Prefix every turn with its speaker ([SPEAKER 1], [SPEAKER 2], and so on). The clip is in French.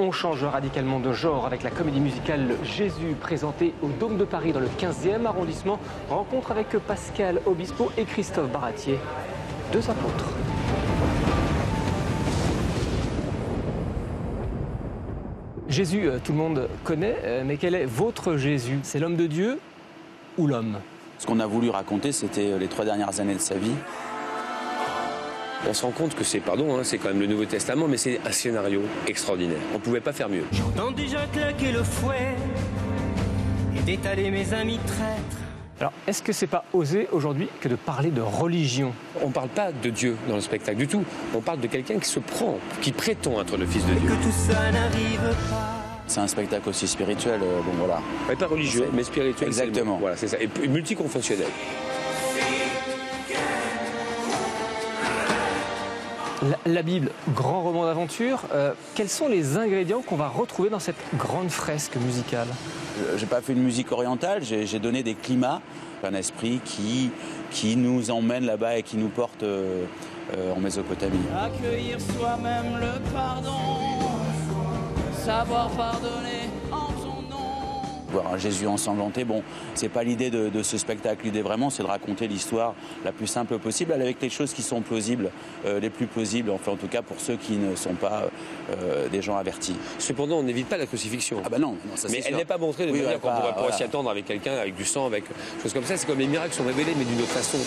[SPEAKER 1] on change radicalement de genre avec la comédie musicale Jésus présentée au Dôme de Paris dans le 15e arrondissement. Rencontre avec Pascal Obispo et Christophe Baratier, deux apôtres. Jésus, euh, tout le monde connaît, euh, mais quel est votre Jésus? C'est l'homme de Dieu ou l'homme?
[SPEAKER 2] Ce qu'on a voulu raconter, c'était les trois dernières années de sa vie.
[SPEAKER 3] On se rend compte que c'est, pardon, hein, c'est quand même le Nouveau Testament, mais c'est un scénario extraordinaire. On ne pouvait pas faire mieux.
[SPEAKER 4] J'entends déjà claquer le fouet et d'étaler mes amis traîtres.
[SPEAKER 1] Alors, est-ce que c'est pas osé aujourd'hui que de parler de religion?
[SPEAKER 3] On ne parle pas de Dieu dans le spectacle du tout. On parle de quelqu'un qui se prend, qui prétend être le Fils de
[SPEAKER 4] Et
[SPEAKER 3] Dieu.
[SPEAKER 4] que tout ça n'arrive pas.
[SPEAKER 2] C'est un spectacle aussi spirituel, euh, bon voilà.
[SPEAKER 3] Pas religieux, mais spirituel.
[SPEAKER 2] Exactement.
[SPEAKER 3] Voilà, c'est ça. Et multiconfessionnel.
[SPEAKER 1] La, la Bible, grand roman d'aventure, euh, quels sont les ingrédients qu'on va retrouver dans cette grande fresque musicale?
[SPEAKER 2] Je- J'ai pas fait une musique orientale, j'ai j'ai donné des climats, un esprit qui, qui nous emmène là-bas et qui nous porte euh, euh, en Mésopotamie.
[SPEAKER 5] Accueillir soi-même le pardon, savoir pardonner.
[SPEAKER 2] Voir un Jésus ensanglanté, bon, c'est pas l'idée de, de ce spectacle. L'idée vraiment, c'est de raconter l'histoire la plus simple possible, avec les choses qui sont plausibles, euh, les plus plausibles, enfin en tout cas pour ceux qui ne sont pas euh, des gens avertis.
[SPEAKER 3] Cependant, on n'évite pas la crucifixion.
[SPEAKER 2] Ah bah non, non ça
[SPEAKER 3] mais elle n'est pas montrée de
[SPEAKER 2] Oui,
[SPEAKER 3] manière qu'on pourrait,
[SPEAKER 2] voilà.
[SPEAKER 3] s'y attendre avec quelqu'un, avec du sang, avec des choses comme ça. C'est comme les miracles sont révélés, mais d'une autre façon.